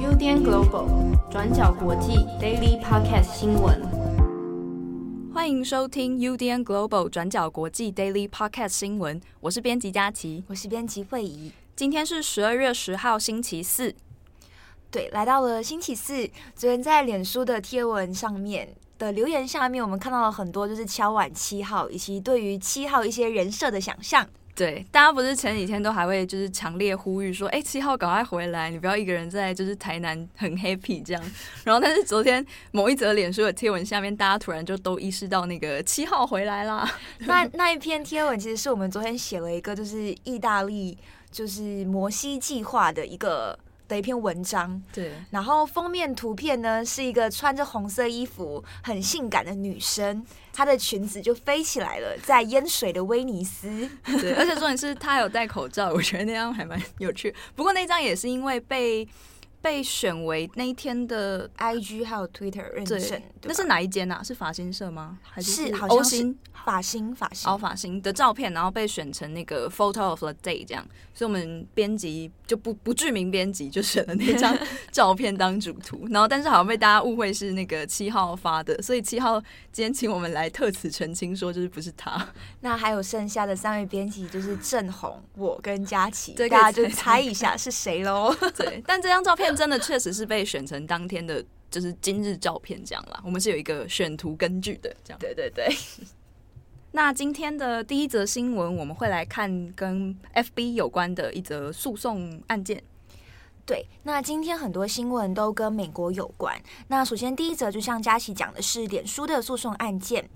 UDN Global 转角国际 Daily Podcast 新闻，欢迎收听 UDN Global 转角国际 Daily Podcast 新闻。我是编辑佳琪，我是编辑慧仪。今天是十二月十号，星期四。对，来到了星期四。昨天在脸书的贴文上面的留言下面，我们看到了很多就是敲碗七号，以及对于七号一些人设的想象。对，大家不是前几天都还会就是强烈呼吁说，哎，七号赶快回来，你不要一个人在就是台南很 happy 这样。然后，但是昨天某一则脸书的贴文下面，大家突然就都意识到那个七号回来啦。那那一篇贴文其实是我们昨天写了一个就是意大利就是摩西计划的一个。的一篇文章，对，然后封面图片呢是一个穿着红色衣服、很性感的女生，她的裙子就飞起来了，在淹水的威尼斯。对，而且重点是她有戴口罩，我觉得那张还蛮有趣。不过那张也是因为被被选为那一天的 IG 还有 Twitter 认证，那是哪一间啊？是法新社吗？还是，是欧新？法新法新哦，法新的照片，然后被选成那个 photo of the day 这样，所以我们编辑就不不具名编辑就选了那张 照片当主图，然后但是好像被大家误会是那个七号发的，所以七号今天请我们来特此澄清说就是不是他。那还有剩下的三位编辑就是郑红，我跟佳琪，大家就猜一下是谁喽？对，但这张照片真的确实是被选成当天的就是今日照片这样啦，我们是有一个选图根据的这样。对对对。那今天的第一则新闻，我们会来看跟 FB 有关的一则诉讼案件。对，那今天很多新闻都跟美国有关。那首先第一则，就像佳琪讲的是脸书的诉讼案件。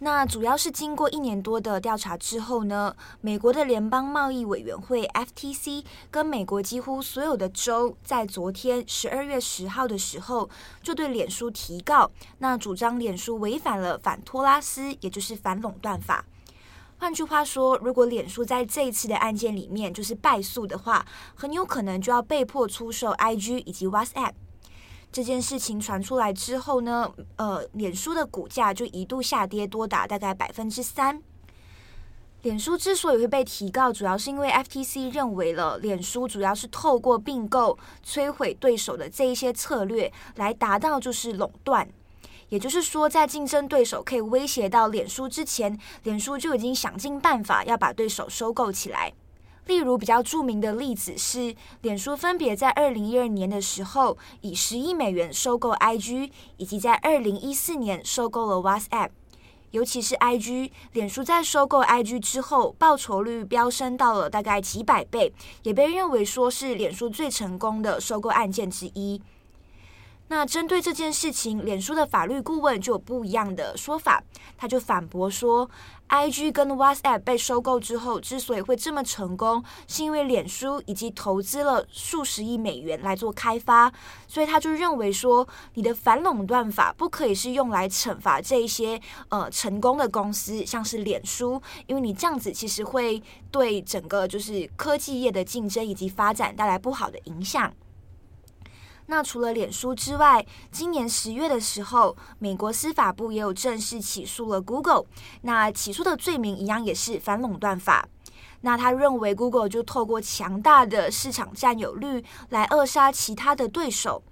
那主要是经过一年多的调查之后呢，美国的联邦贸易委员会 FTC 跟美国几乎所有的州在昨天十二月十号的时候就对脸书提告，那主张脸书违反了反托拉斯，也就是反垄断法。换句话说，如果脸书在这一次的案件里面就是败诉的话，很有可能就要被迫出售 IG 以及 WhatsApp。这件事情传出来之后呢，呃，脸书的股价就一度下跌多达大概百分之三。脸书之所以会被提告，主要是因为 FTC 认为了脸书主要是透过并购摧毁对手的这一些策略来达到就是垄断，也就是说，在竞争对手可以威胁到脸书之前，脸书就已经想尽办法要把对手收购起来。例如比较著名的例子是，脸书分别在二零一二年的时候以十亿美元收购 IG，以及在二零一四年收购了 WhatsApp。尤其是 IG，脸书在收购 IG 之后，报酬率飙升到了大概几百倍，也被认为说是脸书最成功的收购案件之一。那针对这件事情，脸书的法律顾问就有不一样的说法，他就反驳说，IG 跟 WhatsApp 被收购之后，之所以会这么成功，是因为脸书已经投资了数十亿美元来做开发，所以他就认为说，你的反垄断法不可以是用来惩罚这一些呃成功的公司，像是脸书，因为你这样子其实会对整个就是科技业的竞争以及发展带来不好的影响。那除了脸书之外，今年十月的时候，美国司法部也有正式起诉了 Google。那起诉的罪名一样也是反垄断法。那他认为 Google 就透过强大的市场占有率来扼杀其他的对手。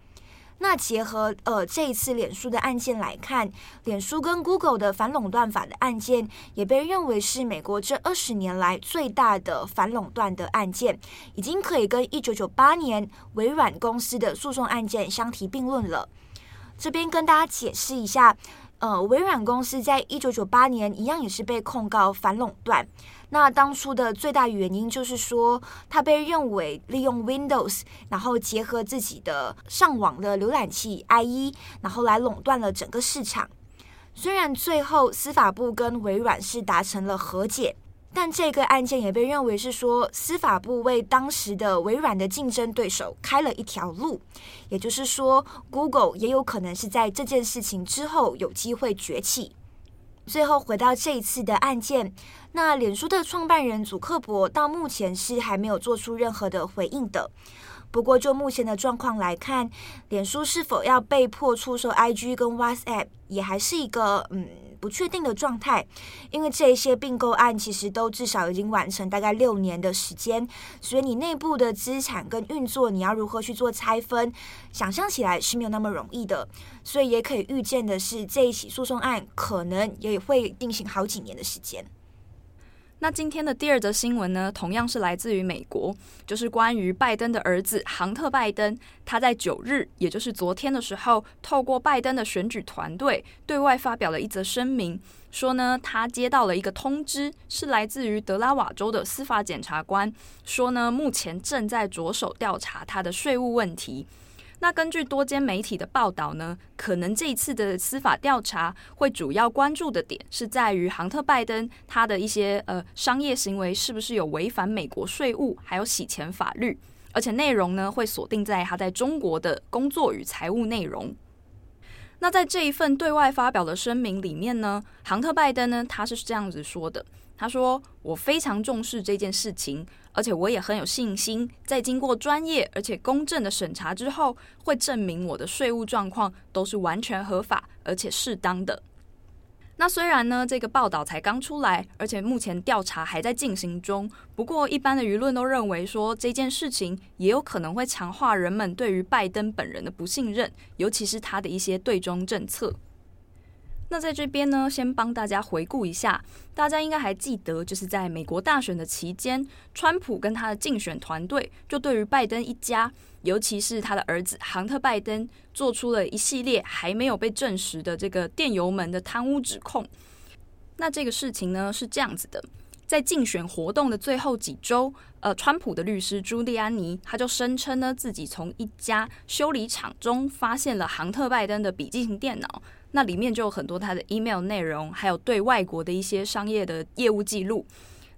那结合呃这一次脸书的案件来看，脸书跟 Google 的反垄断法的案件也被认为是美国这二十年来最大的反垄断的案件，已经可以跟一九九八年微软公司的诉讼案件相提并论了。这边跟大家解释一下，呃，微软公司在一九九八年一样也是被控告反垄断。那当初的最大原因就是说，它被认为利用 Windows，然后结合自己的上网的浏览器 IE，然后来垄断了整个市场。虽然最后司法部跟微软是达成了和解，但这个案件也被认为是说，司法部为当时的微软的竞争对手开了一条路，也就是说，Google 也有可能是在这件事情之后有机会崛起。最后回到这一次的案件，那脸书的创办人祖克伯到目前是还没有做出任何的回应的。不过就目前的状况来看，脸书是否要被迫出售 IG 跟 WhatsApp，也还是一个嗯不确定的状态，因为这些并购案其实都至少已经完成大概六年的时间，所以你内部的资产跟运作，你要如何去做拆分，想象起来是没有那么容易的。所以也可以预见的是，这一起诉讼案可能也会进行好几年的时间。那今天的第二则新闻呢，同样是来自于美国，就是关于拜登的儿子杭特·拜登，他在九日，也就是昨天的时候，透过拜登的选举团队对外发表了一则声明，说呢，他接到了一个通知，是来自于德拉瓦州的司法检察官，说呢，目前正在着手调查他的税务问题。那根据多间媒体的报道呢，可能这一次的司法调查会主要关注的点是在于杭特·拜登他的一些呃商业行为是不是有违反美国税务还有洗钱法律，而且内容呢会锁定在他在中国的工作与财务内容。那在这一份对外发表的声明里面呢，杭特·拜登呢他是这样子说的，他说：“我非常重视这件事情。”而且我也很有信心，在经过专业而且公正的审查之后，会证明我的税务状况都是完全合法而且适当的。那虽然呢，这个报道才刚出来，而且目前调查还在进行中，不过一般的舆论都认为说，这件事情也有可能会强化人们对于拜登本人的不信任，尤其是他的一些对中政策。那在这边呢，先帮大家回顾一下，大家应该还记得，就是在美国大选的期间，川普跟他的竞选团队就对于拜登一家，尤其是他的儿子杭特·拜登，做出了一系列还没有被证实的这个电邮门的贪污指控。那这个事情呢是这样子的，在竞选活动的最后几周，呃，川普的律师朱利安尼他就声称呢，自己从一家修理厂中发现了杭特·拜登的笔记型电脑。那里面就有很多他的 email 内容，还有对外国的一些商业的业务记录。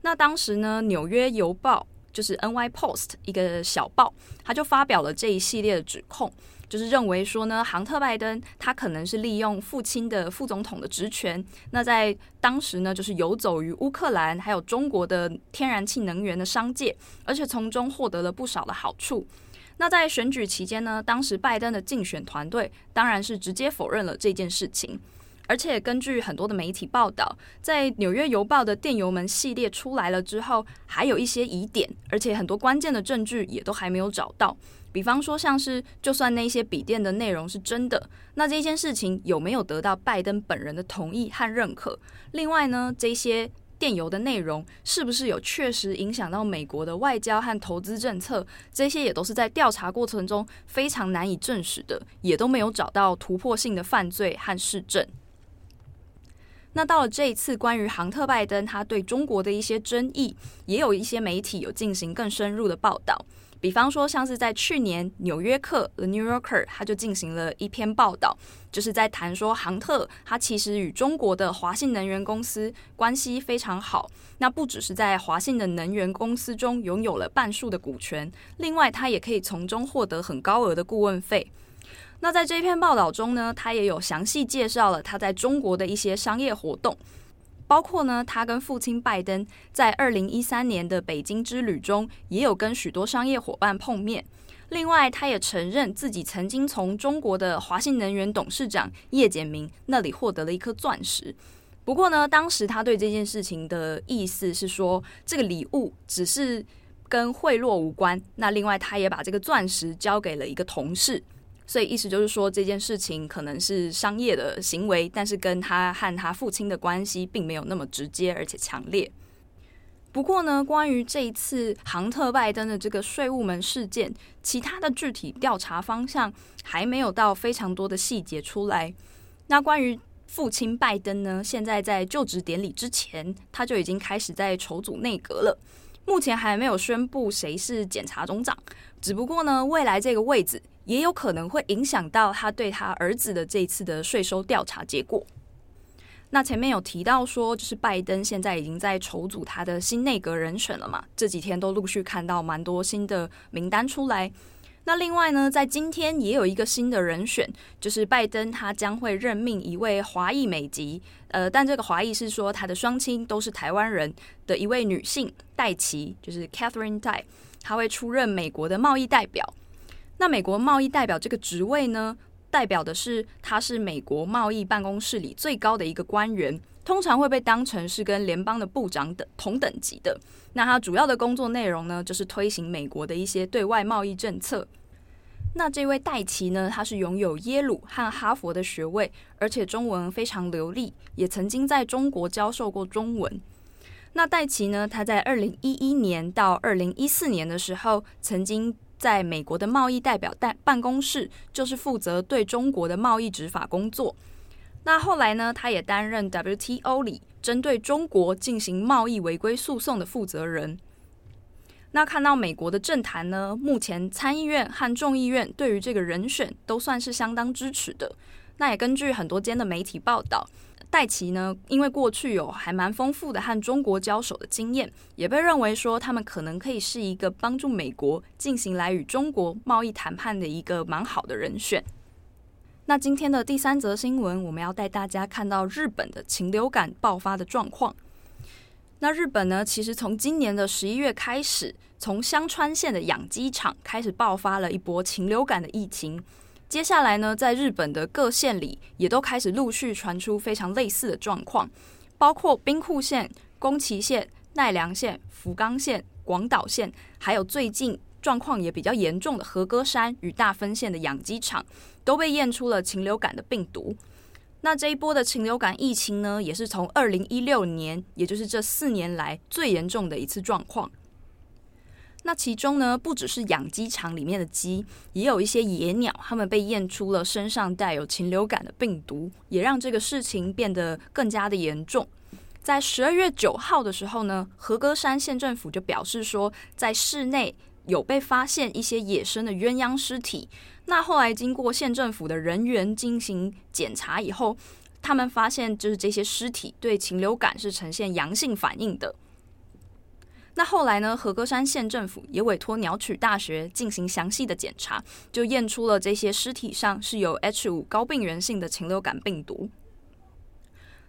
那当时呢，《纽约邮报》就是 NY Post 一个小报，他就发表了这一系列的指控，就是认为说呢，杭特·拜登他可能是利用父亲的副总统的职权，那在当时呢，就是游走于乌克兰还有中国的天然气能源的商界，而且从中获得了不少的好处。那在选举期间呢，当时拜登的竞选团队当然是直接否认了这件事情，而且根据很多的媒体报道，在《纽约邮报》的电邮门系列出来了之后，还有一些疑点，而且很多关键的证据也都还没有找到。比方说，像是就算那些笔电的内容是真的，那这件事情有没有得到拜登本人的同意和认可？另外呢，这些。电邮的内容是不是有确实影响到美国的外交和投资政策？这些也都是在调查过程中非常难以证实的，也都没有找到突破性的犯罪和事证。那到了这一次，关于杭特·拜登他对中国的一些争议，也有一些媒体有进行更深入的报道。比方说，像是在去年，《纽约客》（The New Yorker） 他就进行了一篇报道，就是在谈说杭特他其实与中国的华信能源公司关系非常好。那不只是在华信的能源公司中拥有了半数的股权，另外他也可以从中获得很高额的顾问费。那在这篇报道中呢，他也有详细介绍了他在中国的一些商业活动。包括呢，他跟父亲拜登在二零一三年的北京之旅中，也有跟许多商业伙伴碰面。另外，他也承认自己曾经从中国的华信能源董事长叶简明那里获得了一颗钻石。不过呢，当时他对这件事情的意思是说，这个礼物只是跟贿赂无关。那另外，他也把这个钻石交给了一个同事。所以意思就是说，这件事情可能是商业的行为，但是跟他和他父亲的关系并没有那么直接而且强烈。不过呢，关于这一次杭特拜登的这个税务门事件，其他的具体调查方向还没有到非常多的细节出来。那关于父亲拜登呢，现在在就职典礼之前，他就已经开始在筹组内阁了。目前还没有宣布谁是检察总长，只不过呢，未来这个位置也有可能会影响到他对他儿子的这次的税收调查结果。那前面有提到说，就是拜登现在已经在筹组他的新内阁人选了嘛，这几天都陆续看到蛮多新的名单出来。那另外呢，在今天也有一个新的人选，就是拜登他将会任命一位华裔美籍，呃，但这个华裔是说他的双亲都是台湾人的一位女性戴琪，就是 Catherine Tai，她会出任美国的贸易代表。那美国贸易代表这个职位呢，代表的是他是美国贸易办公室里最高的一个官员，通常会被当成是跟联邦的部长等同等级的。那他主要的工作内容呢，就是推行美国的一些对外贸易政策。那这位戴奇呢，他是拥有耶鲁和哈佛的学位，而且中文非常流利，也曾经在中国教授过中文。那戴奇呢，他在二零一一年到二零一四年的时候，曾经在美国的贸易代表办办公室，就是负责对中国的贸易执法工作。那后来呢，他也担任 WTO 里针对中国进行贸易违规诉讼的负责人。那看到美国的政坛呢，目前参议院和众议院对于这个人选都算是相当支持的。那也根据很多间的媒体报道，戴琪呢，因为过去有还蛮丰富的和中国交手的经验，也被认为说他们可能可以是一个帮助美国进行来与中国贸易谈判的一个蛮好的人选。那今天的第三则新闻，我们要带大家看到日本的禽流感爆发的状况。那日本呢，其实从今年的十一月开始，从香川县的养鸡场开始爆发了一波禽流感的疫情。接下来呢，在日本的各县里也都开始陆续传出非常类似的状况，包括兵库县、宫崎县、奈良县、福冈县、广岛县，还有最近状况也比较严重的和歌山与大分县的养鸡场，都被验出了禽流感的病毒。那这一波的禽流感疫情呢，也是从二零一六年，也就是这四年来最严重的一次状况。那其中呢，不只是养鸡场里面的鸡，也有一些野鸟，它们被验出了身上带有禽流感的病毒，也让这个事情变得更加的严重。在十二月九号的时候呢，和歌山县政府就表示说，在市内有被发现一些野生的鸳鸯尸体。那后来经过县政府的人员进行检查以后，他们发现就是这些尸体对禽流感是呈现阳性反应的。那后来呢，和歌山县政府也委托鸟取大学进行详细的检查，就验出了这些尸体上是有 H 五高病原性的禽流感病毒。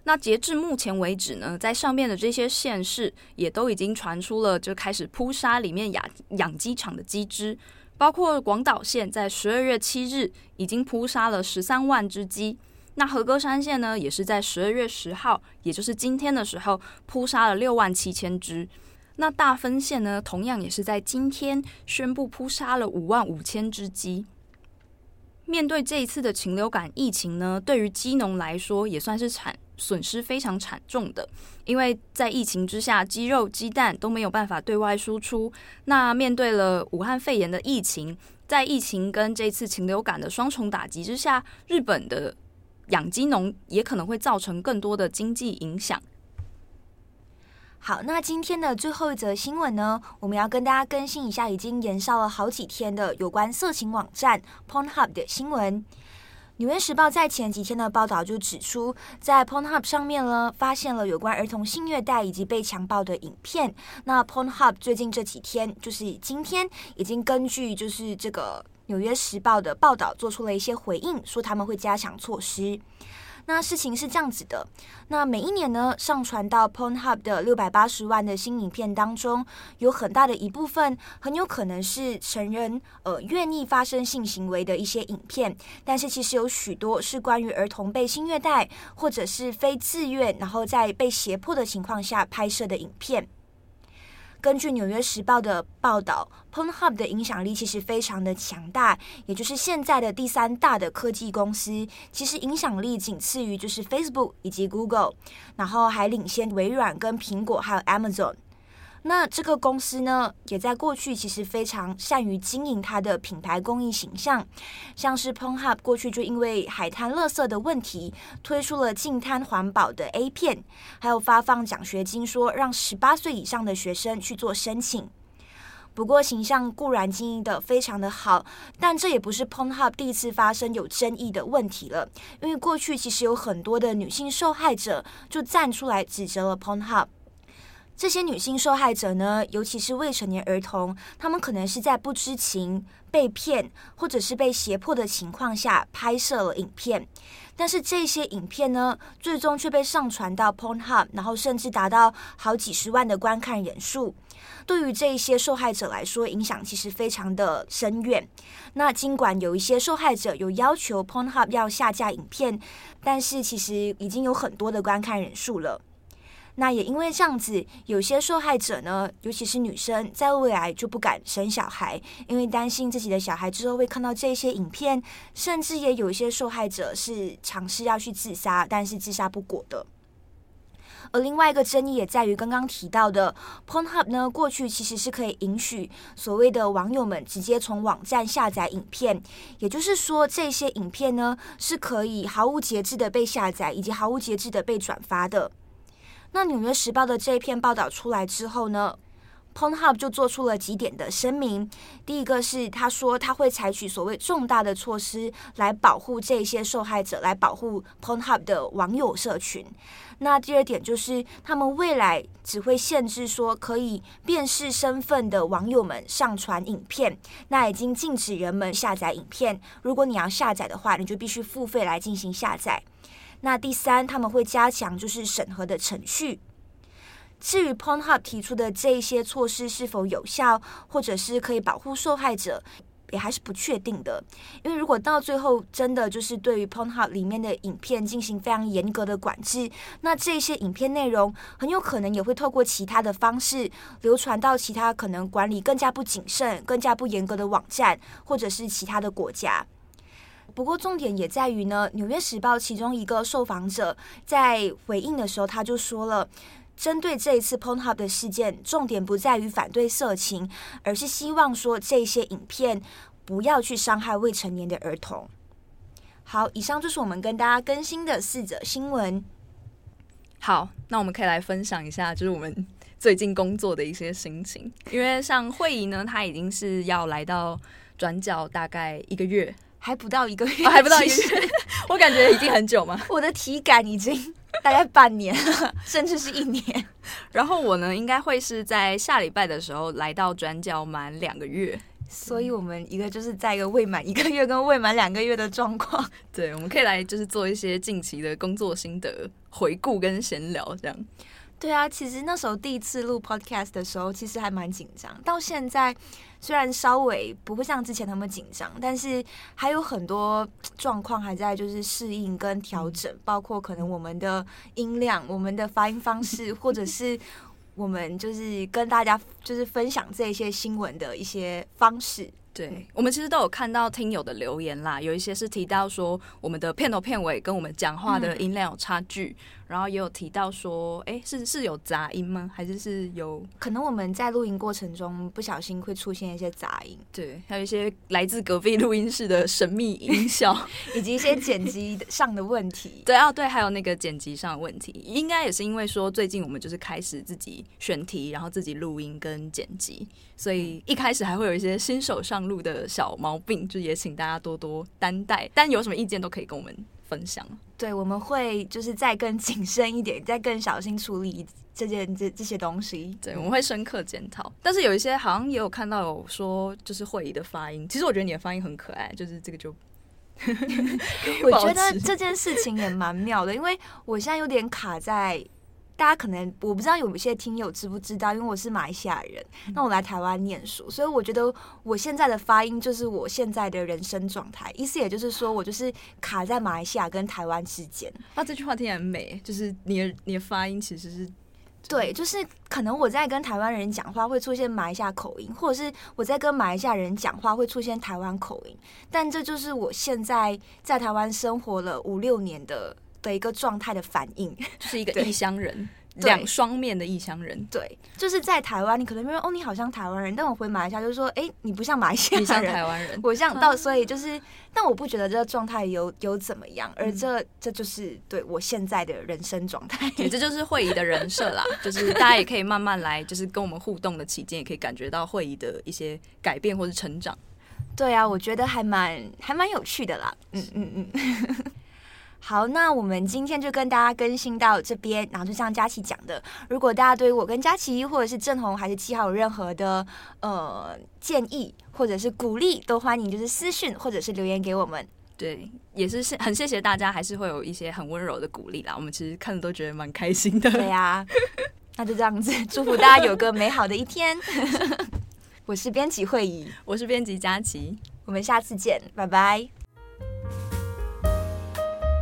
那截至目前为止呢，在上面的这些县市也都已经传出了就开始扑杀里面养养鸡场的鸡只。包括广岛县在十二月七日已经扑杀了十三万只鸡，那和歌山县呢，也是在十二月十号，也就是今天的时候扑杀了六万七千只。那大分县呢，同样也是在今天宣布扑杀了五万五千只鸡。面对这一次的禽流感疫情呢，对于鸡农来说也算是惨。损失非常惨重的，因为在疫情之下，鸡肉、鸡蛋都没有办法对外输出。那面对了武汉肺炎的疫情，在疫情跟这次禽流感的双重打击之下，日本的养鸡农也可能会造成更多的经济影响。好，那今天的最后一则新闻呢，我们要跟大家更新一下已经延烧了好几天的有关色情网站 Pornhub 的新闻。《纽约时报》在前几天的报道就指出，在 Pornhub 上面呢，发现了有关儿童性虐待以及被强暴的影片。那 Pornhub 最近这几天，就是今天，已经根据就是这个《纽约时报》的报道做出了一些回应，说他们会加强措施。那事情是这样子的，那每一年呢，上传到 Pornhub 的六百八十万的新影片当中，有很大的一部分很有可能是成人呃愿意发生性行为的一些影片，但是其实有许多是关于儿童被性虐待或者是非自愿，然后在被胁迫的情况下拍摄的影片。根据《纽约时报》的报道，Pornhub 的影响力其实非常的强大，也就是现在的第三大的科技公司，其实影响力仅次于就是 Facebook 以及 Google，然后还领先微软跟苹果还有 Amazon。那这个公司呢，也在过去其实非常善于经营它的品牌公益形象，像是 p o n h u b 过去就因为海滩垃圾的问题，推出了净滩环保的 A 片，还有发放奖学金，说让十八岁以上的学生去做申请。不过形象固然经营得非常的好，但这也不是 p o n h u b 第一次发生有争议的问题了，因为过去其实有很多的女性受害者就站出来指责了 p o n h u b。这些女性受害者呢，尤其是未成年儿童，他们可能是在不知情、被骗或者是被胁迫的情况下拍摄了影片，但是这些影片呢，最终却被上传到 Pornhub，然后甚至达到好几十万的观看人数。对于这一些受害者来说，影响其实非常的深远。那尽管有一些受害者有要求 Pornhub 要下架影片，但是其实已经有很多的观看人数了。那也因为这样子，有些受害者呢，尤其是女生，在未来就不敢生小孩，因为担心自己的小孩之后会看到这些影片，甚至也有一些受害者是尝试要去自杀，但是自杀不果的。而另外一个争议也在于刚刚提到的 Pornhub 呢，过去其实是可以允许所谓的网友们直接从网站下载影片，也就是说，这些影片呢是可以毫无节制的被下载，以及毫无节制的被转发的。那《纽约时报》的这一篇报道出来之后呢，Pornhub 就做出了几点的声明。第一个是他说他会采取所谓重大的措施来保护这些受害者，来保护 Pornhub 的网友社群。那第二点就是他们未来只会限制说可以辨识身份的网友们上传影片，那已经禁止人们下载影片。如果你要下载的话，你就必须付费来进行下载。那第三，他们会加强就是审核的程序。至于 Pornhub 提出的这些措施是否有效，或者是可以保护受害者，也还是不确定的。因为如果到最后真的就是对于 Pornhub 里面的影片进行非常严格的管制，那这些影片内容很有可能也会透过其他的方式流传到其他可能管理更加不谨慎、更加不严格的网站，或者是其他的国家。不过重点也在于呢，《纽约时报》其中一个受访者在回应的时候，他就说了，针对这一次 Pornhub 的事件，重点不在于反对色情，而是希望说这些影片不要去伤害未成年的儿童。好，以上就是我们跟大家更新的四则新闻。好，那我们可以来分享一下，就是我们最近工作的一些心情。因为像慧仪呢，她已经是要来到转角大概一个月。还不到一个月，哦，还不到一个月，我感觉已经很久嘛。我的体感已经大概半年了，甚至是一年。然后我呢，应该会是在下礼拜的时候来到转角满两个月，所以我们一个就是在一个未满一个月跟未满两个月的状况。对，我们可以来就是做一些近期的工作心得回顾跟闲聊这样。对啊，其实那时候第一次录 podcast 的时候，其实还蛮紧张。到现在虽然稍微不会像之前那么紧张，但是还有很多状况还在就是适应跟调整，包括可能我们的音量、我们的发音方式，或者是 我们就是跟大家就是分享这些新闻的一些方式。对，我们其实都有看到听友的留言啦，有一些是提到说我们的片头片尾跟我们讲话的音量有差距。嗯然后也有提到说，哎，是是有杂音吗？还是是有可能我们在录音过程中不小心会出现一些杂音？对，还有一些来自隔壁录音室的神秘音效，以及一些剪辑上的问题。对啊，对，还有那个剪辑上的问题，应该也是因为说最近我们就是开始自己选题，然后自己录音跟剪辑，所以一开始还会有一些新手上路的小毛病，就也请大家多多担待。但有什么意见都可以跟我们分享。对，我们会就是再更谨慎一点，再更小心处理这件这这些东西。对，我们会深刻检讨。但是有一些好像也有看到有说，就是会议的发音，其实我觉得你的发音很可爱，就是这个就，我 觉得这件事情也蛮妙的，因为我现在有点卡在。大家可能我不知道有一些听友知不知道，因为我是马来西亚人，那我来台湾念书，所以我觉得我现在的发音就是我现在的人生状态，意思也就是说我就是卡在马来西亚跟台湾之间。那这句话听起来很美，就是你的你的发音其实是对，就是可能我在跟台湾人讲话会出现马来西亚口音，或者是我在跟马来西亚人讲话会出现台湾口音，但这就是我现在在台湾生活了五六年的。的一个状态的反应，就是一个异乡人，两双面的异乡人。对，就是在台湾，你可能会说哦，你好像台湾人，但我回马来西亚就是说，哎，你不像马来西亚人，你像台湾人。我像到，所以就是，但我不觉得这个状态有有怎么样，而这这就是对我现在的人生状态。这就是会议的人设啦，就是大家也可以慢慢来，就是跟我们互动的期间，也可以感觉到会议的一些改变或是成长。对啊，我觉得还蛮还蛮有趣的啦。嗯嗯嗯。好，那我们今天就跟大家更新到这边，然后就像佳琪讲的，如果大家对于我跟佳琪，或者是郑红还是七号有任何的呃建议或者是鼓励，都欢迎就是私讯或者是留言给我们。对，也是谢很谢谢大家，还是会有一些很温柔的鼓励啦，我们其实看着都觉得蛮开心的。对呀、啊。那就这样子，祝福大家有个美好的一天。我是编辑会议，我是编辑佳琪，我们下次见，拜拜。